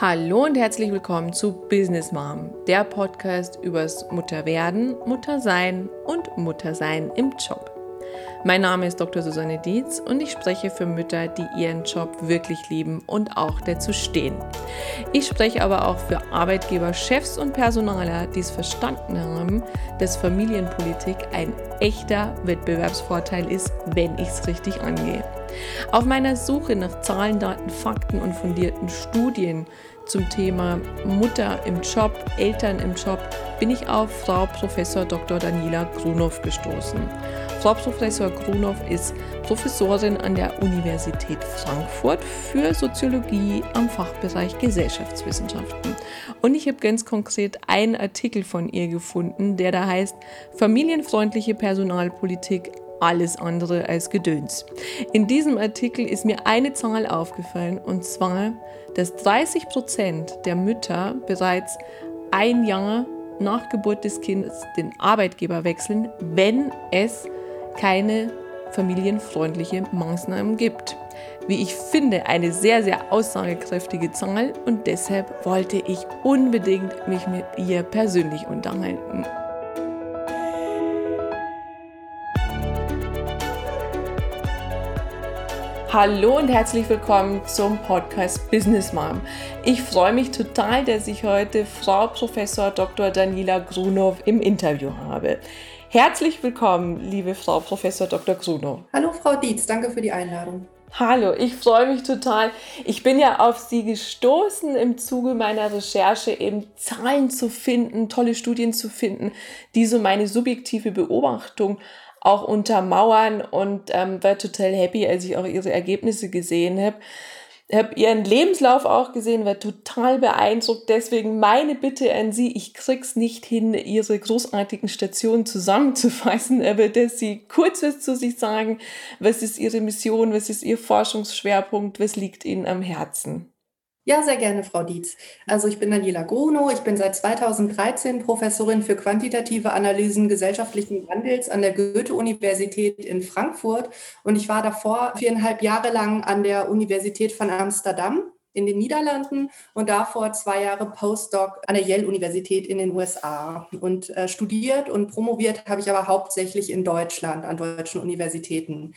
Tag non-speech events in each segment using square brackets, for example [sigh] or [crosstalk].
Hallo und herzlich willkommen zu Business Mom, der Podcast übers Mutterwerden, Muttersein und Muttersein im Job. Mein Name ist Dr. Susanne Dietz und ich spreche für Mütter, die ihren Job wirklich lieben und auch dazu stehen. Ich spreche aber auch für Arbeitgeber, Chefs und Personaler, die es verstanden haben, dass Familienpolitik ein echter Wettbewerbsvorteil ist, wenn ich es richtig angehe. Auf meiner Suche nach Zahlen, Daten, Fakten und fundierten Studien zum Thema Mutter im Job, Eltern im Job bin ich auf Frau Professor Dr. Daniela Grunow gestoßen. Frau Professor Grunow ist Professorin an der Universität Frankfurt für Soziologie am Fachbereich Gesellschaftswissenschaften. Und ich habe ganz konkret einen Artikel von ihr gefunden, der da heißt Familienfreundliche Personalpolitik alles andere als Gedöns. In diesem Artikel ist mir eine Zahl aufgefallen und zwar, dass 30 Prozent der Mütter bereits ein Jahr nach Geburt des Kindes den Arbeitgeber wechseln, wenn es keine familienfreundliche Maßnahmen gibt. Wie ich finde, eine sehr, sehr aussagekräftige Zahl und deshalb wollte ich unbedingt mich mit ihr persönlich unterhalten. Hallo und herzlich willkommen zum Podcast Business Mom. Ich freue mich total, dass ich heute Frau Professor Dr. Daniela Grunow im Interview habe. Herzlich willkommen, liebe Frau Professor Dr. Grunow. Hallo Frau Dietz, danke für die Einladung. Hallo, ich freue mich total. Ich bin ja auf Sie gestoßen im Zuge meiner Recherche, eben Zahlen zu finden, tolle Studien zu finden, die so meine subjektive Beobachtung auch untermauern und ähm, war total happy, als ich auch ihre Ergebnisse gesehen habe. Habe ihren Lebenslauf auch gesehen, war total beeindruckt. Deswegen meine Bitte an Sie, ich krieg's nicht hin, Ihre großartigen Stationen zusammenzufassen, [laughs] aber dass Sie kurz was zu sich sagen. Was ist Ihre Mission? Was ist Ihr Forschungsschwerpunkt? Was liegt Ihnen am Herzen? Ja, sehr gerne, Frau Dietz. Also ich bin Daniela Gruno, ich bin seit 2013 Professorin für quantitative Analysen gesellschaftlichen Wandels an der Goethe-Universität in Frankfurt und ich war davor viereinhalb Jahre lang an der Universität von Amsterdam in den Niederlanden und davor zwei Jahre Postdoc an der Yale-Universität in den USA. Und äh, studiert und promoviert habe ich aber hauptsächlich in Deutschland an deutschen Universitäten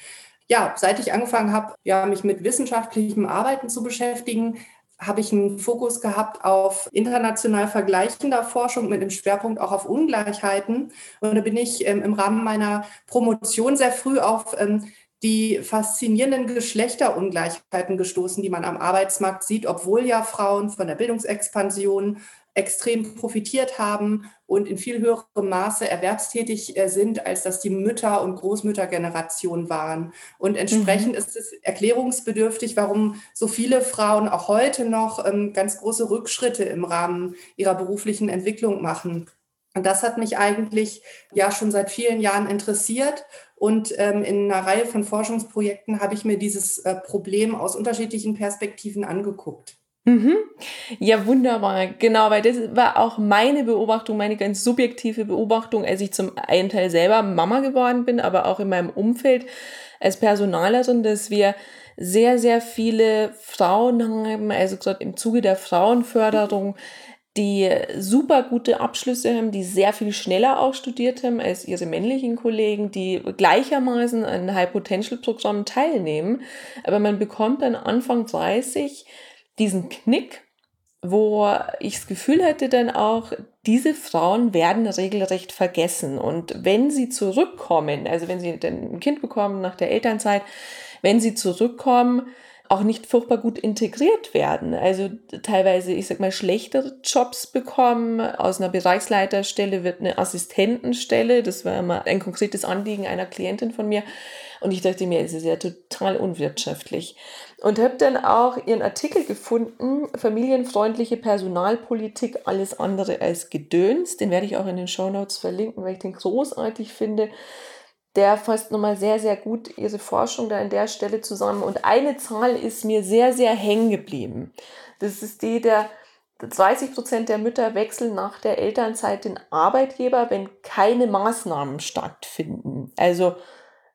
ja, seit ich angefangen habe, ja, mich mit wissenschaftlichem Arbeiten zu beschäftigen, habe ich einen Fokus gehabt auf international vergleichender Forschung mit dem Schwerpunkt auch auf Ungleichheiten. Und da bin ich ähm, im Rahmen meiner Promotion sehr früh auf ähm, die faszinierenden Geschlechterungleichheiten gestoßen, die man am Arbeitsmarkt sieht, obwohl ja Frauen von der Bildungsexpansion extrem profitiert haben und in viel höherem Maße erwerbstätig äh, sind, als das die Mütter- und Großmüttergeneration waren. Und entsprechend mhm. ist es erklärungsbedürftig, warum so viele Frauen auch heute noch ähm, ganz große Rückschritte im Rahmen ihrer beruflichen Entwicklung machen. Und das hat mich eigentlich ja schon seit vielen Jahren interessiert. Und ähm, in einer Reihe von Forschungsprojekten habe ich mir dieses äh, Problem aus unterschiedlichen Perspektiven angeguckt. Mhm. Ja, wunderbar. Genau, weil das war auch meine Beobachtung, meine ganz subjektive Beobachtung, als ich zum einen Teil selber Mama geworden bin, aber auch in meinem Umfeld als Personalerin, dass wir sehr, sehr viele Frauen haben, also gerade im Zuge der Frauenförderung, die super gute Abschlüsse haben, die sehr viel schneller auch studiert haben als ihre männlichen Kollegen, die gleichermaßen an High-Potential-Programmen teilnehmen. Aber man bekommt dann Anfang 30 diesen Knick, wo ich das Gefühl hatte dann auch, diese Frauen werden regelrecht vergessen. Und wenn sie zurückkommen, also wenn sie ein Kind bekommen nach der Elternzeit, wenn sie zurückkommen, auch nicht furchtbar gut integriert werden. Also teilweise, ich sag mal, schlechtere Jobs bekommen. Aus einer Bereichsleiterstelle wird eine Assistentenstelle. Das war immer ein konkretes Anliegen einer Klientin von mir. Und ich dachte mir, es ist ja total unwirtschaftlich. Und habe dann auch ihren Artikel gefunden, familienfreundliche Personalpolitik, alles andere als Gedöns. Den werde ich auch in den Show Notes verlinken, weil ich den großartig finde. Der fasst nochmal sehr, sehr gut ihre Forschung da an der Stelle zusammen. Und eine Zahl ist mir sehr, sehr hängen geblieben. Das ist die der 30 Prozent der Mütter wechseln nach der Elternzeit den Arbeitgeber, wenn keine Maßnahmen stattfinden. Also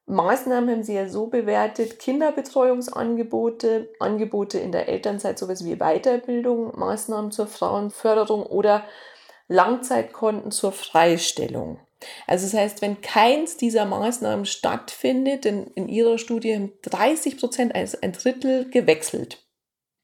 Maßnahmen haben Sie ja so bewertet, Kinderbetreuungsangebote, Angebote in der Elternzeit, sowas wie Weiterbildung, Maßnahmen zur Frauenförderung oder Langzeitkonten zur Freistellung. Also das heißt, wenn keins dieser Maßnahmen stattfindet, denn in Ihrer Studie haben 30 Prozent, also ein Drittel, gewechselt.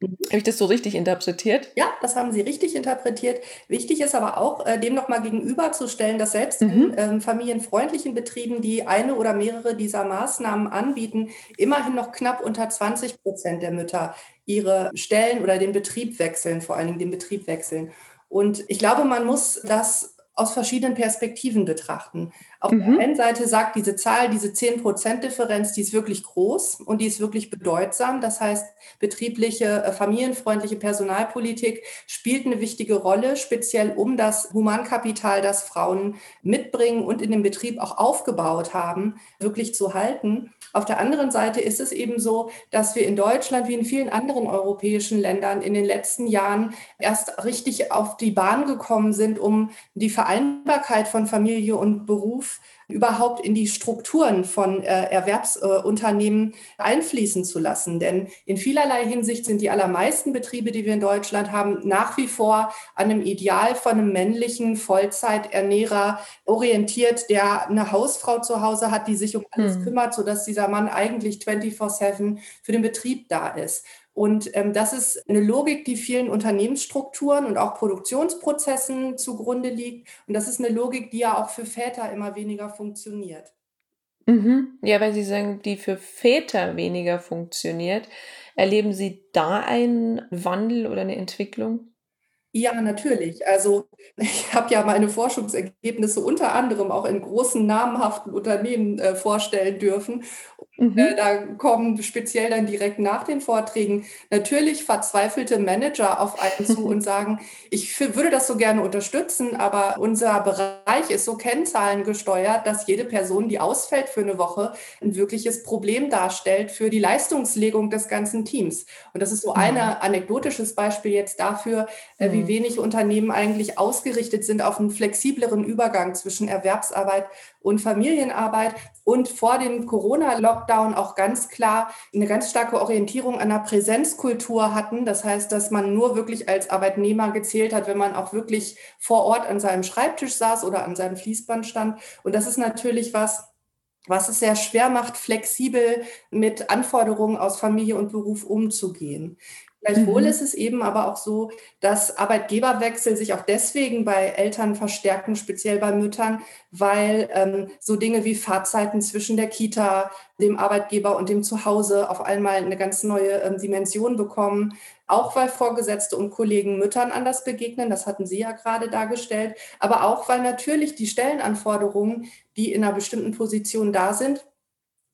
Habe ich das so richtig interpretiert? Ja, das haben Sie richtig interpretiert. Wichtig ist aber auch, äh, dem nochmal gegenüberzustellen, dass selbst mhm. in ähm, familienfreundlichen Betrieben, die eine oder mehrere dieser Maßnahmen anbieten, immerhin noch knapp unter 20 Prozent der Mütter ihre Stellen oder den Betrieb wechseln, vor allen Dingen den Betrieb wechseln. Und ich glaube, man muss das aus verschiedenen Perspektiven betrachten. Auf mhm. der einen Seite sagt diese Zahl, diese 10%-Differenz, die ist wirklich groß und die ist wirklich bedeutsam. Das heißt, betriebliche, äh, familienfreundliche Personalpolitik spielt eine wichtige Rolle, speziell um das Humankapital, das Frauen mitbringen und in dem Betrieb auch aufgebaut haben, wirklich zu halten. Auf der anderen Seite ist es eben so, dass wir in Deutschland wie in vielen anderen europäischen Ländern in den letzten Jahren erst richtig auf die Bahn gekommen sind, um die Vereinbarkeit von Familie und Beruf überhaupt in die Strukturen von äh, Erwerbsunternehmen äh, einfließen zu lassen. Denn in vielerlei Hinsicht sind die allermeisten Betriebe, die wir in Deutschland haben, nach wie vor an einem Ideal von einem männlichen Vollzeiternährer orientiert, der eine Hausfrau zu Hause hat, die sich um alles hm. kümmert, sodass dieser Mann eigentlich 24-7 für den Betrieb da ist. Und ähm, das ist eine Logik, die vielen Unternehmensstrukturen und auch Produktionsprozessen zugrunde liegt. Und das ist eine Logik, die ja auch für Väter immer weniger funktioniert. Mhm. Ja, weil Sie sagen, die für Väter weniger funktioniert. Erleben Sie da einen Wandel oder eine Entwicklung? Ja, natürlich. Also [laughs] ich habe ja meine Forschungsergebnisse unter anderem auch in großen namhaften Unternehmen äh, vorstellen dürfen. Mhm. Äh, da kommen speziell dann direkt nach den Vorträgen natürlich verzweifelte Manager auf einen zu [laughs] und sagen, ich würde das so gerne unterstützen, aber unser Bereich ist so kennzahlengesteuert, dass jede Person, die ausfällt für eine Woche, ein wirkliches Problem darstellt für die Leistungslegung des ganzen Teams. Und das ist so ein mhm. anekdotisches Beispiel jetzt dafür, äh, wie wenig Unternehmen eigentlich ausgerichtet sind auf einen flexibleren Übergang zwischen Erwerbsarbeit und Familienarbeit und vor dem Corona-Lockdown auch ganz klar eine ganz starke Orientierung an der Präsenzkultur hatten. Das heißt, dass man nur wirklich als Arbeitnehmer gezählt hat, wenn man auch wirklich vor Ort an seinem Schreibtisch saß oder an seinem Fließband stand. Und das ist natürlich was, was es sehr schwer macht, flexibel mit Anforderungen aus Familie und Beruf umzugehen. Gleichwohl mhm. ist es eben aber auch so, dass Arbeitgeberwechsel sich auch deswegen bei Eltern verstärken, speziell bei Müttern, weil ähm, so Dinge wie Fahrzeiten zwischen der Kita, dem Arbeitgeber und dem Zuhause auf einmal eine ganz neue ähm, Dimension bekommen. Auch weil Vorgesetzte und Kollegen Müttern anders begegnen, das hatten Sie ja gerade dargestellt, aber auch weil natürlich die Stellenanforderungen, die in einer bestimmten Position da sind,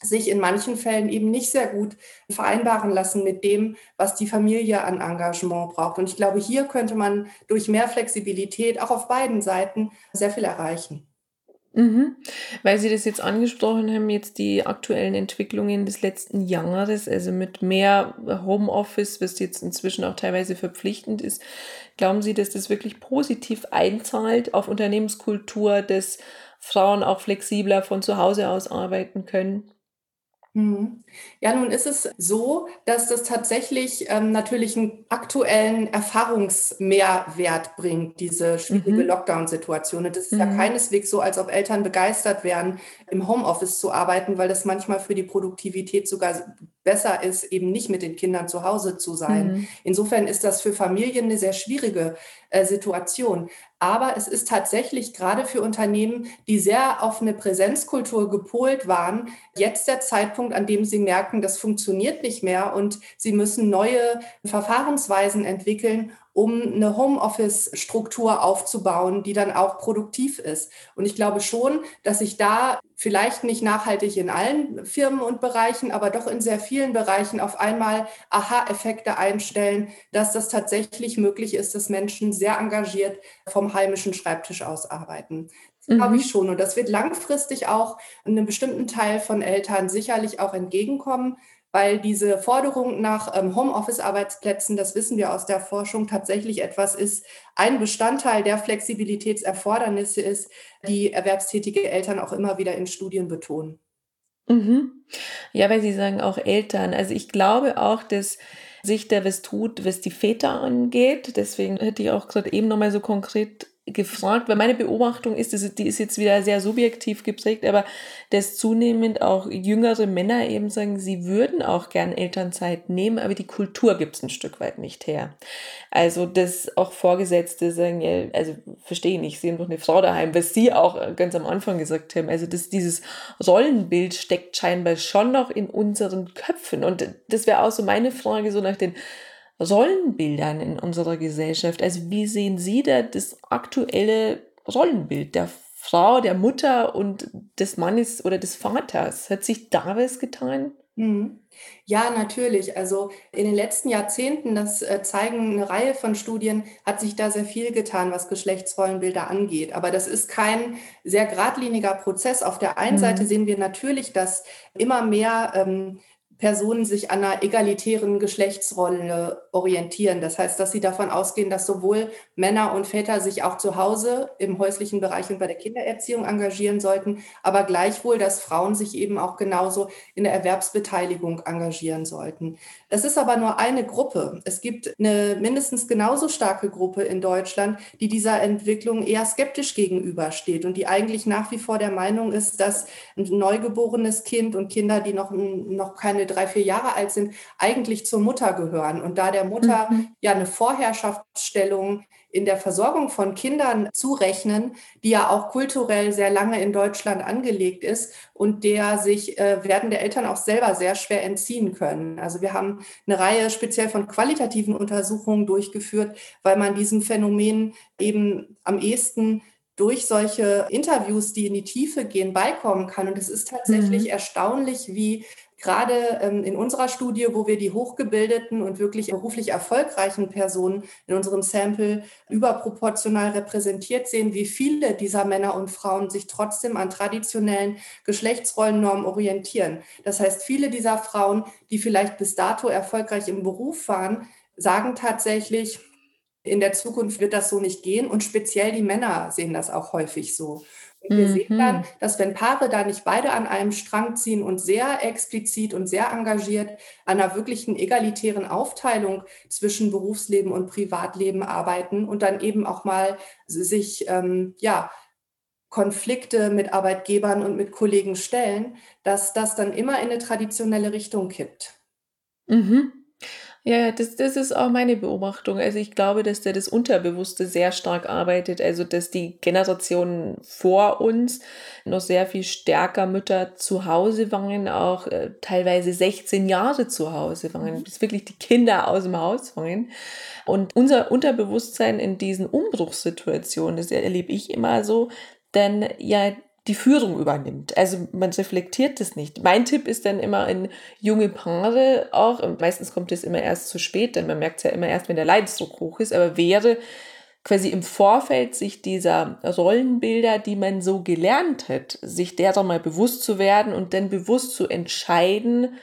sich in manchen Fällen eben nicht sehr gut vereinbaren lassen mit dem, was die Familie an Engagement braucht. Und ich glaube, hier könnte man durch mehr Flexibilität auch auf beiden Seiten sehr viel erreichen. Mhm. Weil Sie das jetzt angesprochen haben, jetzt die aktuellen Entwicklungen des letzten Jahres, also mit mehr Homeoffice, was jetzt inzwischen auch teilweise verpflichtend ist, glauben Sie, dass das wirklich positiv einzahlt auf Unternehmenskultur, dass Frauen auch flexibler von zu Hause aus arbeiten können? Mhm. Ja, nun ist es so, dass das tatsächlich ähm, natürlich einen aktuellen Erfahrungsmehrwert bringt, diese schwierige Mhm. Lockdown-Situation. Und es ist ja mhm. keineswegs so, als ob Eltern begeistert wären, im Homeoffice zu arbeiten, weil das manchmal für die Produktivität sogar besser ist, eben nicht mit den Kindern zu Hause zu sein. Mhm. Insofern ist das für Familien eine sehr schwierige äh, Situation. Aber es ist tatsächlich gerade für Unternehmen, die sehr auf eine Präsenzkultur gepolt waren, jetzt der Zeitpunkt, an dem sie merken, das funktioniert nicht mehr und sie müssen neue Verfahrensweisen entwickeln, um eine Homeoffice-Struktur aufzubauen, die dann auch produktiv ist. Und ich glaube schon, dass sich da vielleicht nicht nachhaltig in allen Firmen und Bereichen, aber doch in sehr vielen Bereichen auf einmal Aha-Effekte einstellen, dass das tatsächlich möglich ist, dass Menschen sehr engagiert vom heimischen Schreibtisch aus arbeiten. Das glaube ich mhm. schon. Und das wird langfristig auch einem bestimmten Teil von Eltern sicherlich auch entgegenkommen weil diese Forderung nach ähm, Homeoffice-Arbeitsplätzen, das wissen wir aus der Forschung, tatsächlich etwas ist, ein Bestandteil der Flexibilitätserfordernisse ist, die erwerbstätige Eltern auch immer wieder in Studien betonen. Mhm. Ja, weil Sie sagen auch Eltern. Also ich glaube auch, dass sich da was tut, was die Väter angeht. Deswegen hätte ich auch gerade eben nochmal so konkret gefragt, weil meine Beobachtung ist, die ist jetzt wieder sehr subjektiv geprägt, aber dass zunehmend auch jüngere Männer eben sagen, sie würden auch gern Elternzeit nehmen, aber die Kultur gibt es ein Stück weit nicht her. Also, dass auch Vorgesetzte sagen, ja, also verstehe ich nicht, sie haben doch eine Frau daheim, was sie auch ganz am Anfang gesagt haben. Also, dass dieses Rollenbild steckt scheinbar schon noch in unseren Köpfen. Und das wäre auch so meine Frage, so nach den Rollenbildern in unserer Gesellschaft. Also wie sehen Sie da das aktuelle Rollenbild der Frau, der Mutter und des Mannes oder des Vaters? Hat sich da was getan? Mhm. Ja, natürlich. Also in den letzten Jahrzehnten, das äh, zeigen eine Reihe von Studien, hat sich da sehr viel getan, was Geschlechtsrollenbilder angeht. Aber das ist kein sehr geradliniger Prozess. Auf der einen mhm. Seite sehen wir natürlich, dass immer mehr ähm, Personen sich einer egalitären Geschlechtsrolle orientieren. Das heißt, dass sie davon ausgehen, dass sowohl Männer und Väter sich auch zu Hause im häuslichen Bereich und bei der Kindererziehung engagieren sollten, aber gleichwohl, dass Frauen sich eben auch genauso in der Erwerbsbeteiligung engagieren sollten. Das ist aber nur eine Gruppe. Es gibt eine mindestens genauso starke Gruppe in Deutschland, die dieser Entwicklung eher skeptisch gegenübersteht und die eigentlich nach wie vor der Meinung ist, dass ein neugeborenes Kind und Kinder, die noch, noch keine drei, vier Jahre alt sind, eigentlich zur Mutter gehören. Und da der Mutter mhm. ja eine Vorherrschaftsstellung in der Versorgung von Kindern zurechnen, die ja auch kulturell sehr lange in Deutschland angelegt ist und der sich äh, werdende Eltern auch selber sehr schwer entziehen können. Also wir haben eine Reihe speziell von qualitativen Untersuchungen durchgeführt, weil man diesem Phänomen eben am ehesten durch solche Interviews, die in die Tiefe gehen, beikommen kann. Und es ist tatsächlich mhm. erstaunlich, wie gerade ähm, in unserer Studie, wo wir die hochgebildeten und wirklich beruflich erfolgreichen Personen in unserem Sample überproportional repräsentiert sehen, wie viele dieser Männer und Frauen sich trotzdem an traditionellen Geschlechtsrollennormen orientieren. Das heißt, viele dieser Frauen, die vielleicht bis dato erfolgreich im Beruf waren, sagen tatsächlich, in der Zukunft wird das so nicht gehen und speziell die Männer sehen das auch häufig so. Und wir mhm. sehen dann, mhm. dass wenn Paare da nicht beide an einem Strang ziehen und sehr explizit und sehr engagiert an einer wirklichen egalitären Aufteilung zwischen Berufsleben und Privatleben arbeiten und dann eben auch mal sich, ähm, ja, Konflikte mit Arbeitgebern und mit Kollegen stellen, dass das dann immer in eine traditionelle Richtung kippt. Mhm. Ja, das, das ist auch meine Beobachtung. Also ich glaube, dass da das Unterbewusste sehr stark arbeitet. Also dass die Generationen vor uns noch sehr viel stärker Mütter zu Hause waren, auch äh, teilweise 16 Jahre zu Hause waren, mhm. bis wirklich die Kinder aus dem Haus waren. Und unser Unterbewusstsein in diesen Umbruchssituationen, das erlebe ich immer so, denn ja die Führung übernimmt. Also man reflektiert das nicht. Mein Tipp ist dann immer in junge Paare auch, und meistens kommt es immer erst zu spät, denn man merkt es ja immer erst, wenn der Leidensdruck hoch ist, aber wäre quasi im Vorfeld sich dieser Rollenbilder, die man so gelernt hat, sich derer mal bewusst zu werden und dann bewusst zu entscheiden,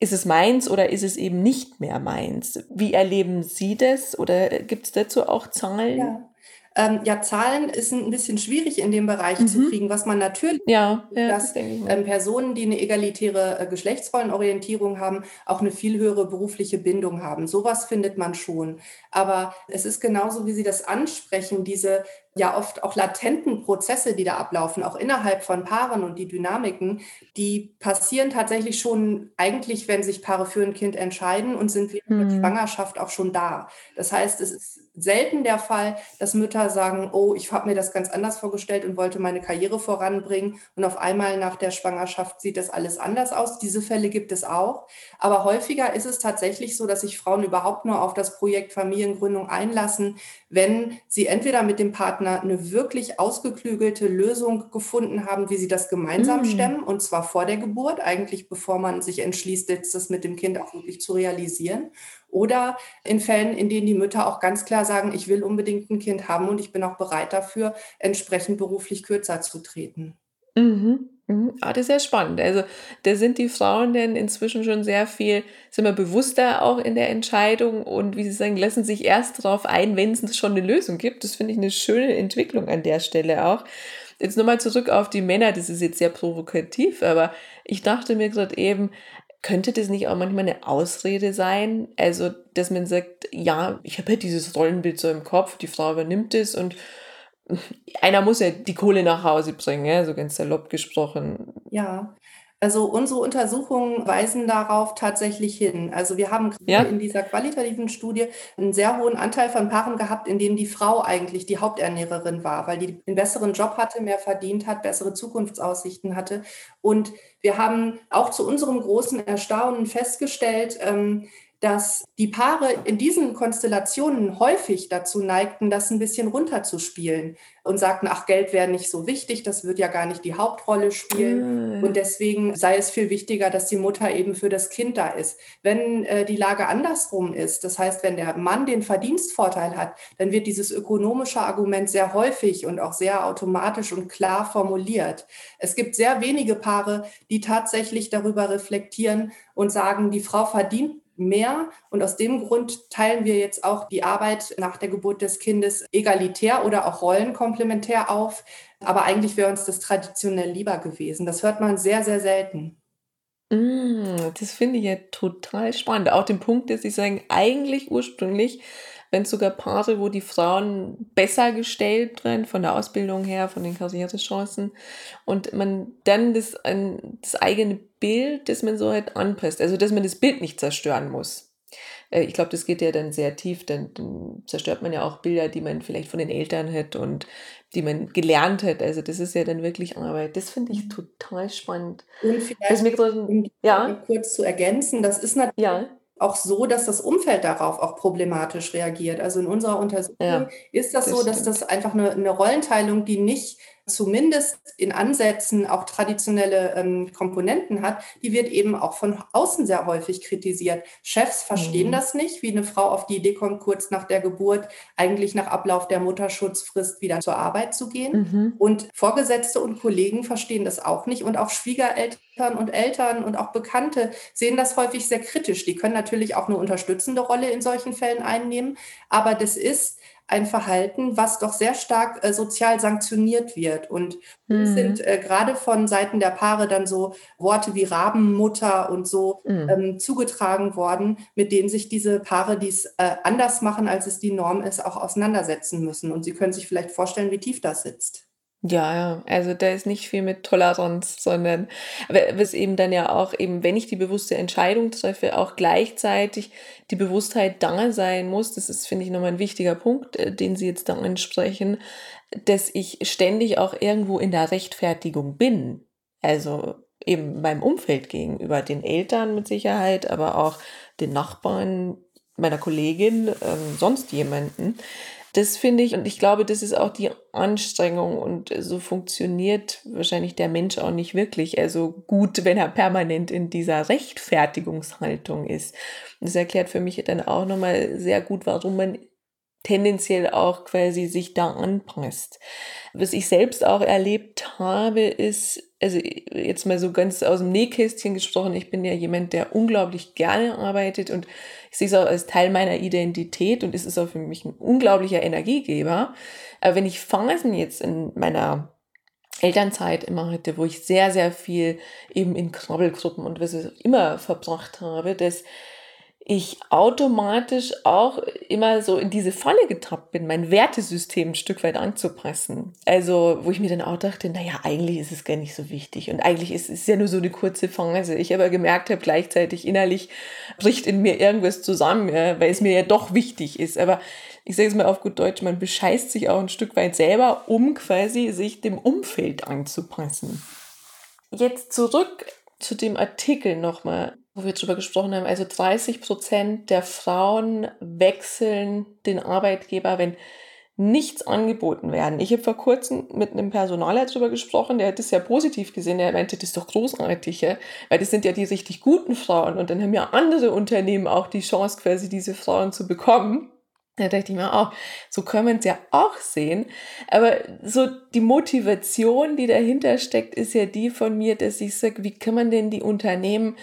ist es meins oder ist es eben nicht mehr meins? Wie erleben Sie das oder gibt es dazu auch Zahlen? Ja. Ähm, ja, Zahlen ist ein bisschen schwierig in dem Bereich mhm. zu kriegen, was man natürlich, ja, ja dass das ähm, Personen, die eine egalitäre äh, Geschlechtsrollenorientierung haben, auch eine viel höhere berufliche Bindung haben. Sowas findet man schon. Aber es ist genauso, wie Sie das ansprechen, diese ja oft auch latenten Prozesse, die da ablaufen, auch innerhalb von Paaren und die Dynamiken, die passieren tatsächlich schon eigentlich, wenn sich Paare für ein Kind entscheiden und sind während mhm. der Schwangerschaft auch schon da. Das heißt, es ist selten der Fall, dass Mütter sagen, oh, ich habe mir das ganz anders vorgestellt und wollte meine Karriere voranbringen und auf einmal nach der Schwangerschaft sieht das alles anders aus. Diese Fälle gibt es auch. Aber häufiger ist es tatsächlich so, dass sich Frauen überhaupt nur auf das Projekt Familiengründung einlassen, wenn sie entweder mit dem Partner eine wirklich ausgeklügelte Lösung gefunden haben, wie sie das gemeinsam mhm. stemmen, und zwar vor der Geburt, eigentlich bevor man sich entschließt, das mit dem Kind auch wirklich zu realisieren. Oder in Fällen, in denen die Mütter auch ganz klar sagen, ich will unbedingt ein Kind haben und ich bin auch bereit dafür, entsprechend beruflich kürzer zu treten. Mhm. Mhm. Ah, das ist sehr spannend. Also da sind die Frauen denn inzwischen schon sehr viel, sind wir bewusster auch in der Entscheidung und wie Sie sagen, lassen sich erst darauf ein, wenn es schon eine Lösung gibt. Das finde ich eine schöne Entwicklung an der Stelle auch. Jetzt nochmal zurück auf die Männer, das ist jetzt sehr provokativ, aber ich dachte mir gerade eben, könnte das nicht auch manchmal eine Ausrede sein? Also, dass man sagt, ja, ich habe ja dieses Rollenbild so im Kopf, die Frau übernimmt es und einer muss ja die Kohle nach Hause bringen, ja, so ganz salopp gesprochen. Ja, also unsere Untersuchungen weisen darauf tatsächlich hin. Also wir haben Ja. in dieser qualitativen Studie einen sehr hohen Anteil von Paaren gehabt, in denen die Frau eigentlich die Haupternährerin war, weil die einen besseren Job hatte, mehr verdient hat, bessere Zukunftsaussichten hatte. Und wir haben auch zu unserem großen Erstaunen festgestellt, ähm, dass die Paare in diesen Konstellationen häufig dazu neigten, das ein bisschen runterzuspielen und sagten, ach, Geld wäre nicht so wichtig, das wird ja gar nicht die Hauptrolle spielen. Ah. Und deswegen sei es viel wichtiger, dass die Mutter eben für das Kind da ist. Wenn äh, die Lage andersrum ist, das heißt, wenn der Mann den Verdienstvorteil hat, dann wird dieses ökonomische Argument sehr häufig und auch sehr automatisch und klar formuliert. Es gibt sehr wenige Paare, die tatsächlich darüber reflektieren und sagen, die Frau verdient mehr. Und aus dem Grund teilen wir jetzt auch die Arbeit nach der Geburt des Kindes egalitär oder auch rollenkomplementär auf. Aber eigentlich wäre uns das traditionell lieber gewesen. Das hört man sehr, sehr selten. Mm, das finde ich ja total spannend. Auch den Punkt, dass Sie sagen, eigentlich ursprünglich, wenn es sogar Paare, wo die Frauen besser gestellt werden von der Ausbildung her, von den Karrierechancen und man dann das, das eigene Bild, das man so halt anpasst, also dass man das Bild nicht zerstören muss. Äh, Ich glaube, das geht ja dann sehr tief, dann, dann zerstört man ja auch Bilder, die man vielleicht von den Eltern hat und die man gelernt hat. Also das ist ja dann wirklich Arbeit. Das finde ich total spannend. Und Das vielleicht, mir gerade, um ja, kurz zu ergänzen, das ist natürlich ja, auch so, dass das Umfeld darauf auch problematisch reagiert. Also in unserer Untersuchung ja, ist das das so, dass stimmt. das einfach eine, eine Rollenteilung, die nicht zumindest in Ansätzen auch traditionelle ähm, Komponenten hat, die wird eben auch von außen sehr häufig kritisiert. Chefs verstehen Mhm. das nicht, wie eine Frau auf die Idee kommt, kurz nach der Geburt, eigentlich nach Ablauf der Mutterschutzfrist wieder zur Arbeit zu gehen. Mhm. Und Vorgesetzte und Kollegen verstehen das auch nicht. Und auch Schwiegereltern und Eltern und auch Bekannte sehen das häufig sehr kritisch. Die können natürlich auch eine unterstützende Rolle in solchen Fällen einnehmen. Aber das ist ein Verhalten, was doch sehr stark äh, sozial sanktioniert wird. Und uns sind Mhm. äh, gerade von Seiten der Paare dann so Worte wie Rabenmutter und so Mhm. ähm, zugetragen worden, mit denen sich diese Paare, die es äh, anders machen, als es die Norm ist, auch auseinandersetzen müssen. Und Sie können sich vielleicht vorstellen, wie tief das sitzt. Ja, ja, also da ist nicht viel mit Toleranz, sondern was eben dann ja auch eben, wenn ich die bewusste Entscheidung treffe, auch gleichzeitig die Bewusstheit da sein muss. Das ist, finde ich, nochmal ein wichtiger Punkt, äh, den Sie jetzt da ansprechen, dass ich ständig auch irgendwo in der Rechtfertigung bin. Also eben meinem Umfeld gegenüber, den Eltern mit Sicherheit, aber auch den Nachbarn, meiner Kollegin, ähm, sonst jemanden. Das finde ich, und ich glaube, das ist auch die Anstrengung und so funktioniert wahrscheinlich der Mensch auch nicht wirklich. Also gut, wenn er permanent in dieser Rechtfertigungshaltung ist. Das erklärt für mich dann auch nochmal sehr gut, warum man tendenziell auch quasi sich da anpasst. Was ich selbst auch erlebt habe, ist, also jetzt mal so ganz aus dem Nähkästchen gesprochen, ich bin ja jemand, der unglaublich gerne arbeitet und ich sehe es auch als Teil meiner Identität und es ist auch für mich ein unglaublicher Energiegeber. Aber wenn ich Phasen jetzt in meiner Elternzeit immer hatte, wo ich sehr, sehr viel eben in Krabbelgruppen und was ich immer verbracht habe, dass ich automatisch auch immer so in diese Falle getappt bin, mein Wertesystem ein Stück weit anzupassen. Also, wo ich mir dann auch dachte, naja, eigentlich ist es gar nicht so wichtig und eigentlich ist es ja nur so eine kurze Phase. Ich aber gemerkt habe, gleichzeitig innerlich bricht in mir irgendwas zusammen, ja, weil es mir ja doch wichtig ist. Aber ich sage es mal auf gut Deutsch, man bescheißt sich auch ein Stück weit selber, um quasi sich dem Umfeld anzupassen. Jetzt zurück zu dem Artikel nochmal, wo wir drüber gesprochen haben. Also 30 Prozent der Frauen wechseln den Arbeitgeber, wenn nichts angeboten werden. Ich habe vor kurzem mit einem Personaler drüber gesprochen, der hat das sehr positiv gesehen. Der meinte, das ist doch großartig, ja? weil das sind ja die richtig guten Frauen und dann haben ja andere Unternehmen auch die Chance, quasi diese Frauen zu bekommen. Da dachte ich mir auch, so können wir es ja auch sehen. Aber so die Motivation, die dahinter steckt, ist ja die von mir, dass ich sage, wie kann man denn die Unternehmen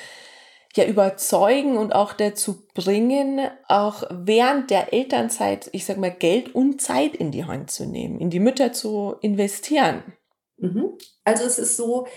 ja überzeugen und auch dazu bringen, auch während der Elternzeit, ich sag mal, Geld und Zeit in die Hand zu nehmen, in die Mütter zu investieren. Mhm. Also es ist so,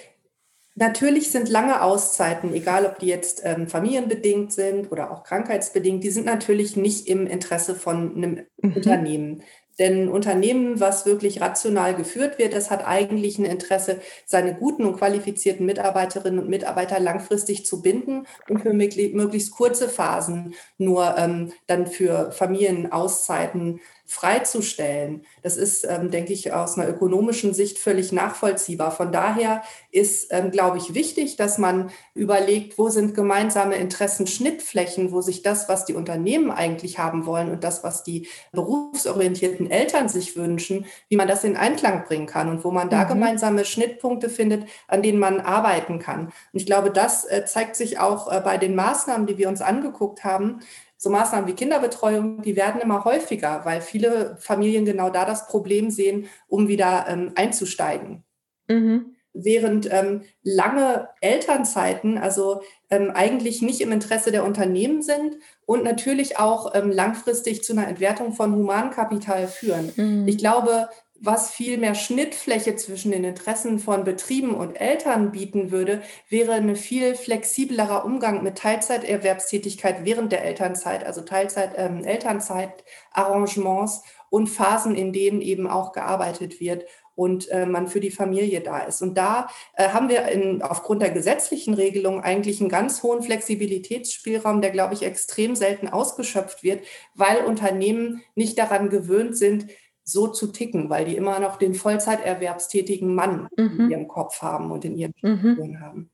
Natürlich sind lange Auszeiten, egal ob die jetzt ähm, familienbedingt sind oder auch krankheitsbedingt, die sind natürlich nicht im Interesse von einem mhm. Unternehmen. Denn ein Unternehmen, was wirklich rational geführt wird, das hat eigentlich ein Interesse, seine guten und qualifizierten Mitarbeiterinnen und Mitarbeiter langfristig zu binden und für möglichst kurze Phasen nur ähm, dann für Familienauszeiten freizustellen. Das ist, ähm, denke ich, aus einer ökonomischen Sicht völlig nachvollziehbar. Von daher ist, ähm, glaube ich, wichtig, dass man überlegt, wo sind gemeinsame Interessenschnittflächen, wo sich das, was die Unternehmen eigentlich haben wollen und das, was die berufsorientierten Eltern sich wünschen, wie man das in Einklang bringen kann und wo man da mhm. gemeinsame Schnittpunkte findet, an denen man arbeiten kann. Und ich glaube, das äh, zeigt sich auch äh, bei den Maßnahmen, die wir uns angeguckt haben, so Maßnahmen wie Kinderbetreuung, die werden immer häufiger, weil viele Familien genau da das Problem sehen, um wieder ähm, einzusteigen. Mhm. Während ähm, lange Elternzeiten also ähm, eigentlich nicht im Interesse der Unternehmen sind und natürlich auch ähm, langfristig zu einer Entwertung von Humankapital führen. Mhm. Ich glaube, was viel mehr Schnittfläche zwischen den Interessen von Betrieben und Eltern bieten würde, wäre ein viel flexiblerer Umgang mit Teilzeiterwerbstätigkeit während der Elternzeit, also Teilzeit, ähm, Elternzeitarrangements und Phasen, in denen eben auch gearbeitet wird und äh, man für die Familie da ist. Und da äh, haben wir in, aufgrund der gesetzlichen Regelung eigentlich einen ganz hohen Flexibilitätsspielraum, der, glaube ich, extrem selten ausgeschöpft wird, weil Unternehmen nicht daran gewöhnt sind, so zu ticken, weil die immer noch den Vollzeiterwerbstätigen Mann mhm. in ihrem Kopf haben und in ihren Strukturen mhm. haben.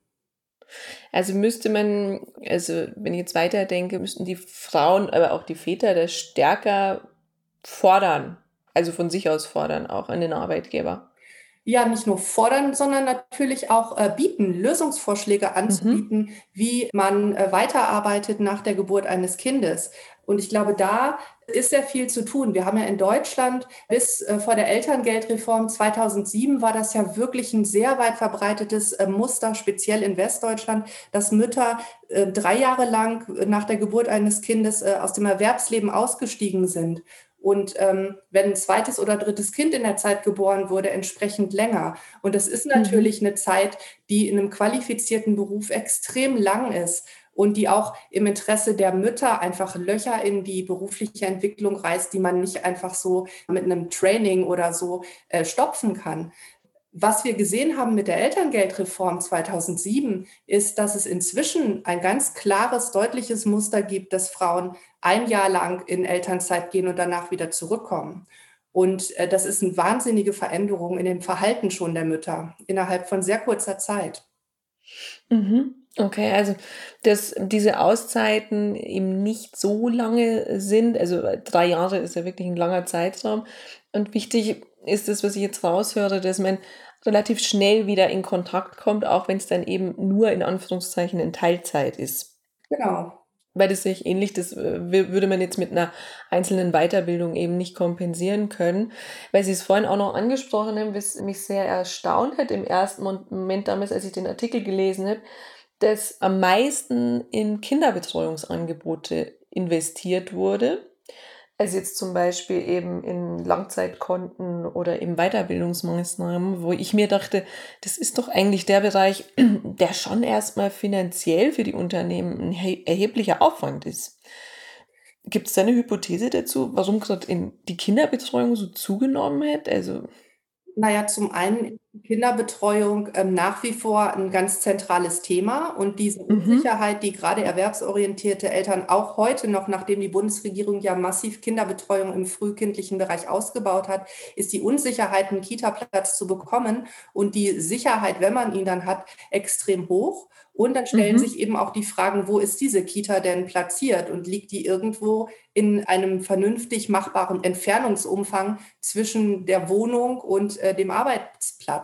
Also müsste man, also wenn ich jetzt weiterdenke, müssten die Frauen, aber auch die Väter das stärker fordern, also von sich aus fordern, auch an den Arbeitgeber. Ja, nicht nur fordern, sondern natürlich auch äh, bieten, Lösungsvorschläge anzubieten, mhm. wie man äh, weiterarbeitet nach der Geburt eines Kindes. Und ich glaube, da ist sehr viel zu tun. Wir haben ja in Deutschland bis äh, vor der Elterngeldreform 2007 war das ja wirklich ein sehr weit verbreitetes äh, Muster, speziell in Westdeutschland, dass Mütter äh, drei Jahre lang nach der Geburt eines Kindes aus dem Erwerbsleben ausgestiegen sind. Und ähm, wenn ein zweites oder drittes Kind in der Zeit geboren wurde, entsprechend länger. Und das ist natürlich mhm. eine Zeit, die in einem qualifizierten Beruf extrem lang ist und die auch im Interesse der Mütter einfach Löcher in die berufliche Entwicklung reißt, die man nicht einfach so mit einem Training oder so äh, stopfen kann. Was wir gesehen haben mit der Elterngeldreform 2007, ist, dass es inzwischen ein ganz klares, deutliches Muster gibt, dass Frauen ein Jahr lang in Elternzeit gehen und danach wieder zurückkommen. Und äh, das ist eine wahnsinnige Veränderung in dem Verhalten schon der Mütter innerhalb von sehr kurzer Zeit. Mhm. Okay, also dass diese Auszeiten eben nicht so lange sind, also drei Jahre ist ja wirklich ein langer Zeitraum. Und wichtig ist das, was ich jetzt raushöre, dass man relativ schnell wieder in Kontakt kommt, auch wenn es dann eben nur in Anführungszeichen in Teilzeit ist. Genau. Weil das sich ähnlich, das äh, würde man jetzt mit einer einzelnen Weiterbildung eben nicht kompensieren können. Weil Sie es vorhin auch noch angesprochen haben, was mich sehr erstaunt hat im ersten Moment damals, als ich den Artikel gelesen habe, dass am meisten in Kinderbetreuungsangebote investiert wurde. Also jetzt zum Beispiel eben in Langzeitkonten oder in Weiterbildungsmaßnahmen, wo ich mir dachte, das ist doch eigentlich der Bereich, [clears throat] der schon erstmal finanziell für die Unternehmen ein erheblicher Aufwand ist. Gibt es da eine Hypothese dazu, warum gerade die Kinderbetreuung so zugenommen hat? Also naja, zum einen Kinderbetreuung ähm, nach wie vor ein ganz zentrales Thema und diese mhm. Unsicherheit, die gerade erwerbsorientierte Eltern auch heute noch, nachdem die Bundesregierung ja massiv Kinderbetreuung im frühkindlichen Bereich ausgebaut hat, ist die Unsicherheit, einen Kita-Platz zu bekommen und die Sicherheit, wenn man ihn dann hat, extrem hoch. Und dann stellen mhm. sich eben auch die Fragen, wo ist diese Kita denn platziert und liegt die irgendwo in einem vernünftig machbaren Entfernungsumfang zwischen der Wohnung und äh, dem Arbeitsplatz.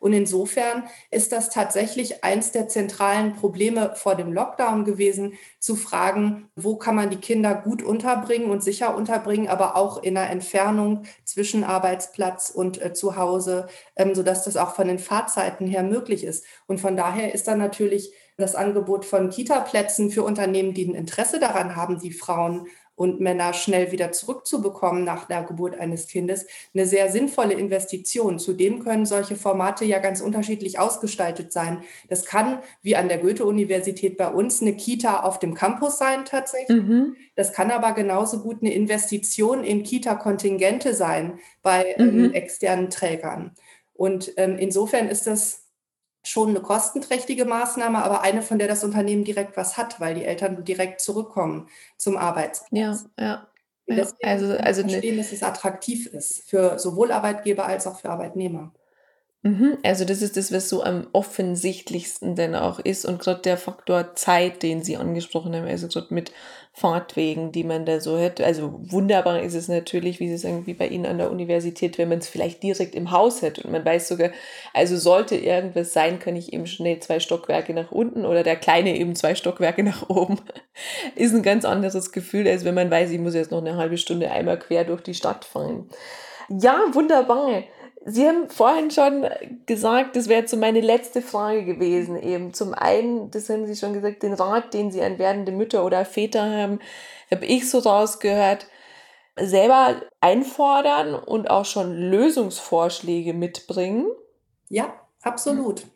Und insofern ist das tatsächlich eins der zentralen Probleme vor dem Lockdown gewesen, zu fragen, wo kann man die Kinder gut unterbringen und sicher unterbringen, aber auch in einer Entfernung zwischen Arbeitsplatz und äh, zu Hause, ähm, sodass das auch von den Fahrzeiten her möglich ist. Und von daher ist dann natürlich das Angebot von Kita-Plätzen für Unternehmen, die ein Interesse daran haben, die Frauen und Männer schnell wieder zurückzubekommen nach der Geburt eines Kindes, eine sehr sinnvolle Investition. Zudem können solche Formate ja ganz unterschiedlich ausgestaltet sein. Das kann, wie an der Goethe-Universität bei uns, eine Kita auf dem Campus sein tatsächlich. Mhm. Das kann aber genauso gut eine Investition in Kita-Kontingente sein bei ähm, mhm. externen Trägern. Und ähm, insofern ist das schon eine kostenträchtige Maßnahme, aber eine, von der das Unternehmen direkt was hat, weil die Eltern direkt zurückkommen zum Arbeitsplatz. Ja, ja. ja also, also verstehen, dass es attraktiv ist für sowohl Arbeitgeber als auch für Arbeitnehmer. Mhm, also das ist das, was so am offensichtlichsten denn auch ist und gerade der Faktor Zeit, den Sie angesprochen haben, also gerade mit Fahrtwegen, die man da so hätte. Also wunderbar ist es natürlich, wie Sie sagen, wie bei Ihnen an der Universität, wenn man es vielleicht direkt im Haus hätte und man weiß sogar, also sollte irgendwas sein, kann ich eben schnell zwei Stockwerke nach unten oder der Kleine eben zwei Stockwerke nach oben. [laughs] ist ein ganz anderes Gefühl, als wenn man weiß, ich muss jetzt noch eine halbe Stunde einmal quer durch die Stadt fahren. Ja, wunderbar. Sie haben vorhin schon gesagt, das wäre so meine letzte Frage gewesen. Eben zum einen, das haben Sie schon gesagt, den Rat, den Sie an werdende Mütter oder Väter haben, habe ich so rausgehört, selber einfordern und auch schon Lösungsvorschläge mitbringen. Ja, absolut.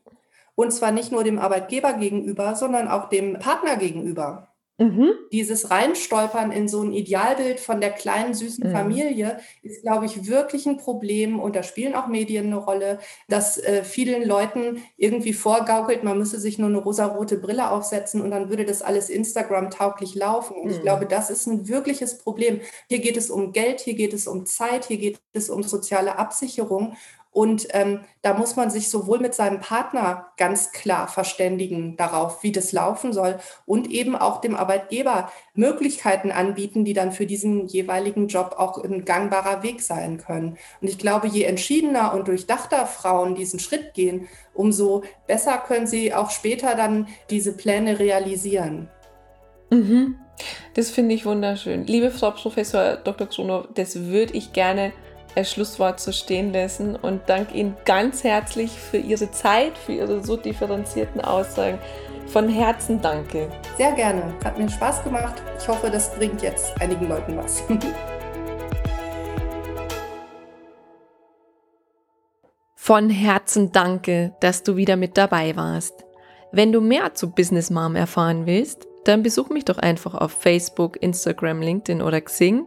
Und zwar nicht nur dem Arbeitgeber gegenüber, sondern auch dem Partner gegenüber. Mhm. Dieses Reinstolpern in so ein Idealbild von der kleinen, süßen mhm. Familie ist, glaube ich, wirklich ein Problem. Und da spielen auch Medien eine Rolle, dass äh, vielen Leuten irgendwie vorgaukelt, man müsse sich nur eine rosarote Brille aufsetzen und dann würde das alles Instagram-tauglich laufen. Und mhm. ich glaube, das ist ein wirkliches Problem. Hier geht es um Geld, hier geht es um Zeit, hier geht es um soziale Absicherung. Und ähm, da muss man sich sowohl mit seinem Partner ganz klar verständigen darauf, wie das laufen soll und eben auch dem Arbeitgeber Möglichkeiten anbieten, die dann für diesen jeweiligen Job auch ein gangbarer Weg sein können. Und ich glaube, je entschiedener und durchdachter Frauen diesen Schritt gehen, umso besser können sie auch später dann diese Pläne realisieren. Mhm. Das finde ich wunderschön. Liebe Frau Professor Dr. Krono, das würde ich gerne Schlusswort zu stehen lassen und danke Ihnen ganz herzlich für Ihre Zeit, für Ihre so differenzierten Aussagen. Von Herzen danke. Sehr gerne. Hat mir Spaß gemacht. Ich hoffe, das bringt jetzt einigen Leuten was. [laughs] Von Herzen danke, dass du wieder mit dabei warst. Wenn du mehr zu Business Mom erfahren willst, dann besuch mich doch einfach auf Facebook, Instagram, LinkedIn oder Xing